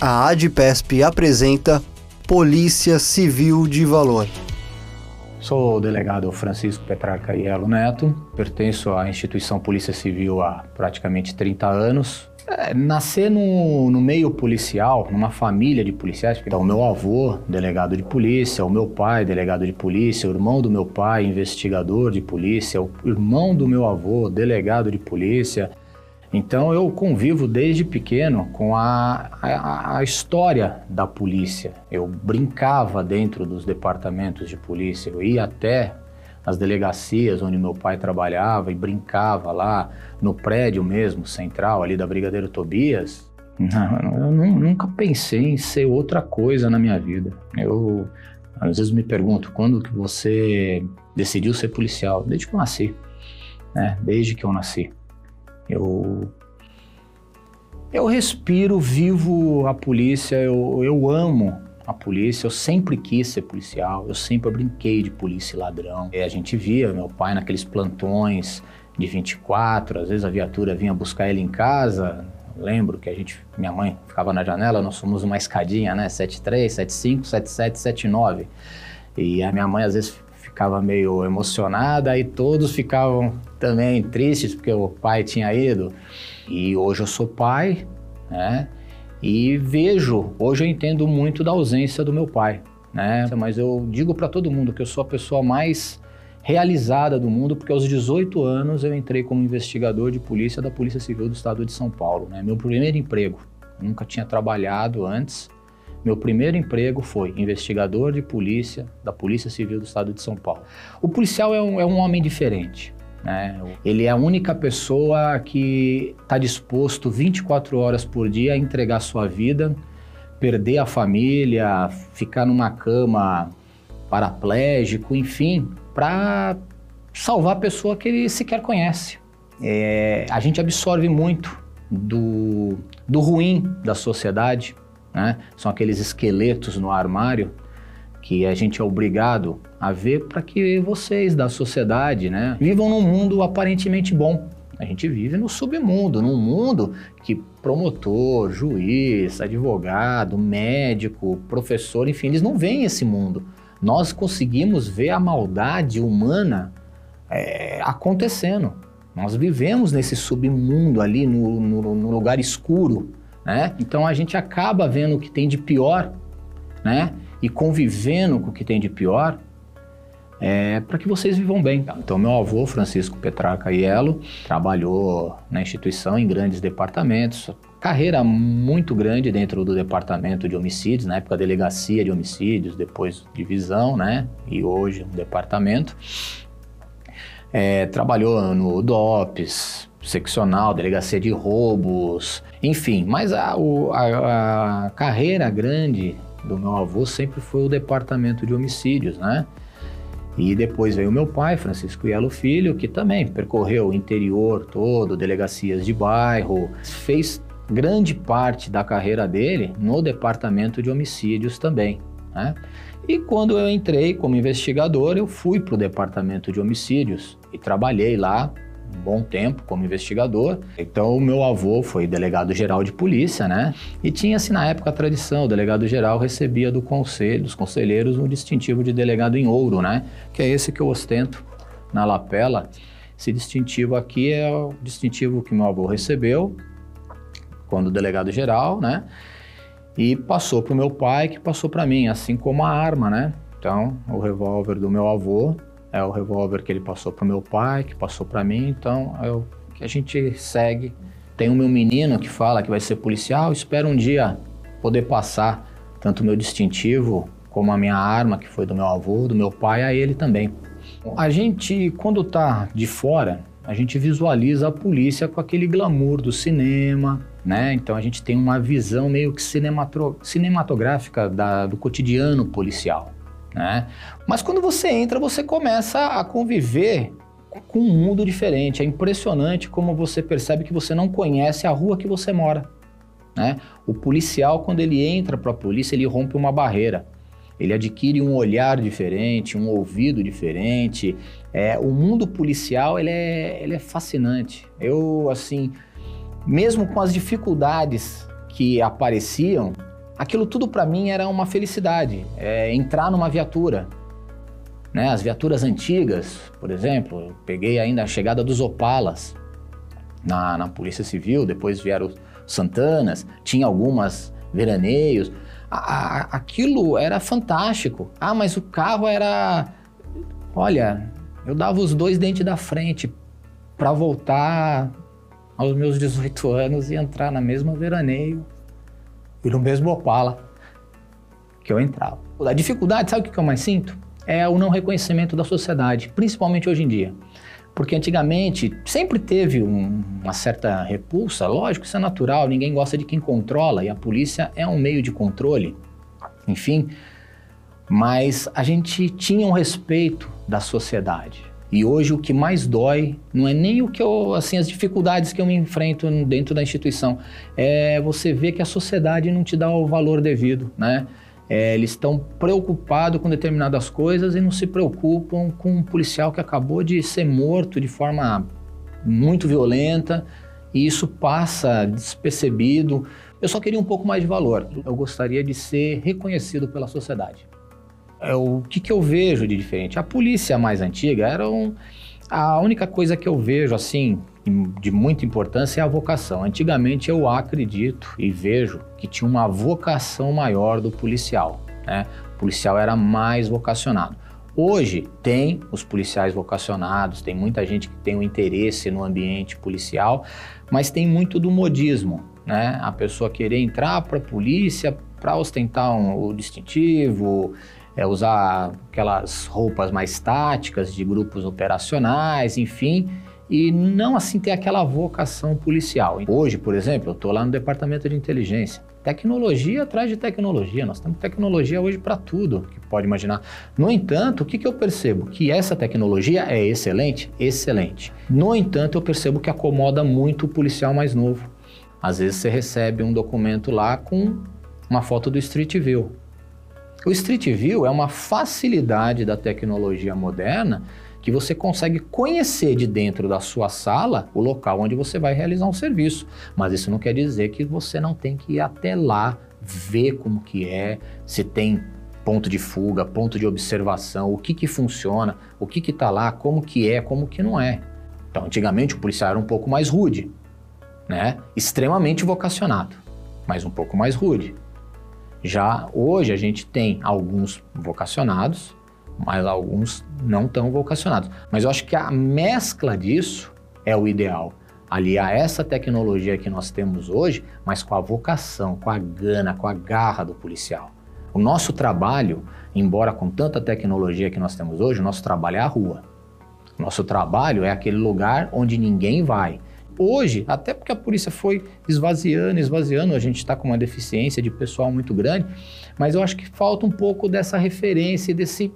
a ADPESP apresenta Polícia Civil de Valor. Sou o delegado Francisco Petrarca Ielo Neto, pertenço à instituição Polícia Civil há praticamente 30 anos. É, nascer no, no, meio policial, numa família de policiais, então, meu avô, delegado de polícia, o meu pai, delegado de polícia, o irmão do meu pai, investigador de polícia, o irmão do meu avô, delegado de polícia, então eu convivo desde pequeno com a, a, a, história da polícia. Eu brincava dentro dos departamentos de polícia, eu ia até as delegacias onde meu pai trabalhava e brincava lá no prédio mesmo, central, ali da Brigadeiro Tobias. Não, eu nunca pensei em ser outra coisa na minha vida. Eu às vezes me pergunto quando que você decidiu ser policial? Desde que eu nasci, né? Desde que eu nasci. Eu eu respiro, vivo a polícia, eu, eu amo a polícia, eu sempre quis ser policial, eu sempre brinquei de polícia e ladrão. E a gente via meu pai naqueles plantões de 24, às vezes a viatura vinha buscar ele em casa. lembro que a gente, minha mãe ficava na janela, nós somos uma escadinha, né? 73, 75, 77, 79. E a minha mãe às vezes ficava meio emocionada e todos ficavam também tristes porque o pai tinha ido. E hoje eu sou pai, né? E vejo, hoje eu entendo muito da ausência do meu pai, né? Mas eu digo para todo mundo que eu sou a pessoa mais realizada do mundo, porque aos 18 anos eu entrei como investigador de polícia da Polícia Civil do Estado de São Paulo, né? Meu primeiro emprego. nunca tinha trabalhado antes meu primeiro emprego foi investigador de polícia da Polícia Civil do Estado de São Paulo. O policial é um, é um homem diferente. Né? Ele é a única pessoa que está disposto 24 horas por dia a entregar sua vida, perder a família, ficar numa cama paraplégico, enfim, para salvar a pessoa que ele sequer conhece. É, a gente absorve muito do, do ruim da sociedade, né? São aqueles esqueletos no armário que a gente é obrigado a ver para que vocês da sociedade né, vivam num mundo aparentemente bom. A gente vive no submundo, num mundo que promotor, juiz, advogado, médico, professor, enfim, eles não veem esse mundo. Nós conseguimos ver a maldade humana é, acontecendo. Nós vivemos nesse submundo ali, no, no, no lugar escuro né? Então a gente acaba vendo o que tem de pior, né? E convivendo com o que tem de pior, é, para que vocês vivam bem. Então, meu avô, Francisco Petraca Ielo, trabalhou na instituição em grandes departamentos, carreira muito grande dentro do departamento de homicídios, na época delegacia de homicídios, depois divisão, né? E hoje um departamento. É, trabalhou no DOPS, seccional, delegacia de roubos, enfim. Mas a, a, a carreira grande do meu avô sempre foi o departamento de homicídios, né? E depois veio meu pai, Francisco Yelo Filho, que também percorreu o interior todo, delegacias de bairro, fez grande parte da carreira dele no departamento de homicídios também. Né? E quando eu entrei como investigador, eu fui para o departamento de homicídios e trabalhei lá bom tempo como investigador. Então, o meu avô foi delegado geral de polícia, né? E tinha-se na época a tradição, o delegado geral recebia do conselho, dos conselheiros, um distintivo de delegado em ouro, né? Que é esse que eu ostento na lapela. Esse distintivo aqui é o distintivo que meu avô recebeu quando delegado geral, né? E passou para o meu pai, que passou para mim, assim como a arma, né? Então, o revólver do meu avô é o revólver que ele passou para meu pai, que passou para mim, então é o que a gente segue. Tem o meu menino que fala que vai ser policial, espero um dia poder passar tanto o meu distintivo como a minha arma, que foi do meu avô, do meu pai, a ele também. A gente, quando tá de fora, a gente visualiza a polícia com aquele glamour do cinema, né? Então a gente tem uma visão meio que cinematográfica da, do cotidiano policial. Né? Mas quando você entra, você começa a conviver com um mundo diferente. É impressionante como você percebe que você não conhece a rua que você mora. Né? O policial, quando ele entra para a polícia, ele rompe uma barreira. Ele adquire um olhar diferente, um ouvido diferente. É, o mundo policial ele é, ele é fascinante. Eu, assim, mesmo com as dificuldades que apareciam, aquilo tudo para mim era uma felicidade. É, entrar numa viatura, né? As viaturas antigas, por exemplo, eu peguei ainda a chegada dos Opalas na, na Polícia Civil, depois vieram os Santanas, tinha algumas veraneios. A, a, aquilo era fantástico. Ah, mas o carro era. Olha, eu dava os dois dentes da frente para voltar aos meus 18 anos e entrar na mesma veraneio e no mesmo Opala que eu entrava. A dificuldade, sabe o que eu mais sinto? É o não reconhecimento da sociedade, principalmente hoje em dia. Porque antigamente sempre teve um, uma certa repulsa, lógico, isso é natural, ninguém gosta de quem controla e a polícia é um meio de controle, enfim. Mas a gente tinha um respeito da sociedade. E hoje o que mais dói não é nem o que eu, assim, as dificuldades que eu me enfrento dentro da instituição, é você ver que a sociedade não te dá o valor devido, né? É, eles estão preocupados com determinadas coisas e não se preocupam com um policial que acabou de ser morto de forma muito violenta e isso passa despercebido. Eu só queria um pouco mais de valor. Eu gostaria de ser reconhecido pela sociedade. É, o que, que eu vejo de diferente? A polícia mais antiga era um, a única coisa que eu vejo assim de muita importância é a vocação. Antigamente eu acredito e vejo que tinha uma vocação maior do policial. Né? O policial era mais vocacionado. Hoje tem os policiais vocacionados, tem muita gente que tem um interesse no ambiente policial, mas tem muito do modismo, né? A pessoa querer entrar para a polícia para ostentar um, o distintivo, é, usar aquelas roupas mais táticas de grupos operacionais, enfim, e não assim ter aquela vocação policial. Hoje, por exemplo, eu estou lá no departamento de inteligência. Tecnologia atrás de tecnologia, nós temos tecnologia hoje para tudo que pode imaginar. No entanto, o que, que eu percebo? Que essa tecnologia é excelente? Excelente. No entanto, eu percebo que acomoda muito o policial mais novo. Às vezes você recebe um documento lá com uma foto do Street View. O Street View é uma facilidade da tecnologia moderna que você consegue conhecer de dentro da sua sala o local onde você vai realizar um serviço. Mas isso não quer dizer que você não tem que ir até lá ver como que é, se tem ponto de fuga, ponto de observação, o que que funciona, o que que tá lá, como que é, como que não é. Então, antigamente o policial era um pouco mais rude, né? Extremamente vocacionado, mas um pouco mais rude. Já hoje a gente tem alguns vocacionados, mas alguns não tão vocacionados. Mas eu acho que a mescla disso é o ideal. Aliar essa tecnologia que nós temos hoje, mas com a vocação, com a gana, com a garra do policial. O nosso trabalho, embora com tanta tecnologia que nós temos hoje, o nosso trabalho é a rua. Nosso trabalho é aquele lugar onde ninguém vai. Hoje, até porque a polícia foi esvaziando, esvaziando, a gente está com uma deficiência de pessoal muito grande, mas eu acho que falta um pouco dessa referência, desse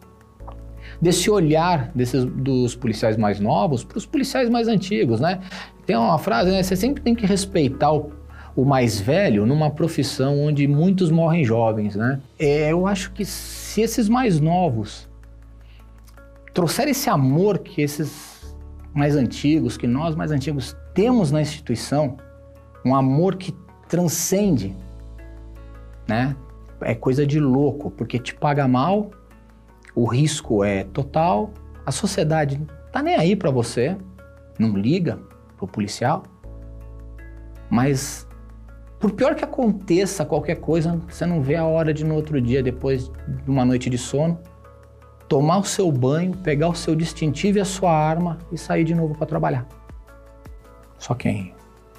desse olhar desses, dos policiais mais novos para os policiais mais antigos, né? Tem uma frase, né? Você sempre tem que respeitar o, o mais velho numa profissão onde muitos morrem jovens, né? É, eu acho que se esses mais novos trouxerem esse amor que esses mais antigos, que nós mais antigos temos na instituição, um amor que transcende, né? É coisa de louco, porque te paga mal, o risco é total, a sociedade tá nem aí para você, não liga pro policial. Mas por pior que aconteça qualquer coisa, você não vê a hora de no outro dia, depois de uma noite de sono, tomar o seu banho, pegar o seu distintivo e a sua arma e sair de novo para trabalhar. Só quem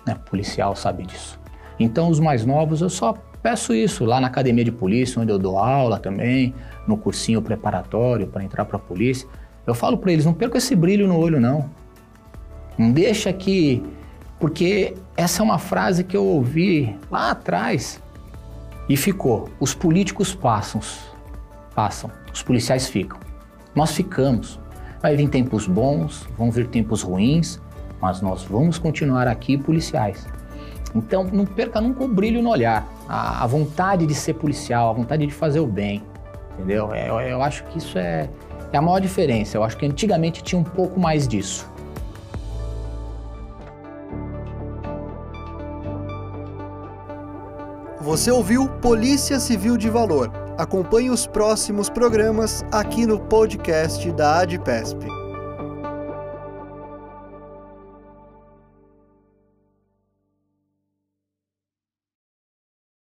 é policial sabe disso. Então, os mais novos, eu só peço isso lá na academia de polícia, onde eu dou aula também, no cursinho preparatório para entrar para a polícia. Eu falo para eles, não perca esse brilho no olho não. Não deixa que porque essa é uma frase que eu ouvi lá atrás e ficou. Os políticos passam, passam, os policiais ficam. Nós ficamos. Vai vir tempos bons, vão vir tempos ruins, mas nós vamos continuar aqui policiais. Então não perca nunca o brilho no olhar, a, a vontade de ser policial, a vontade de fazer o bem entendeu? É, eu, eu acho que isso é, é a maior diferença. Eu acho que antigamente tinha um pouco mais disso. Você ouviu Polícia Civil de Valor. Acompanhe os próximos programas aqui no podcast da ADPESP.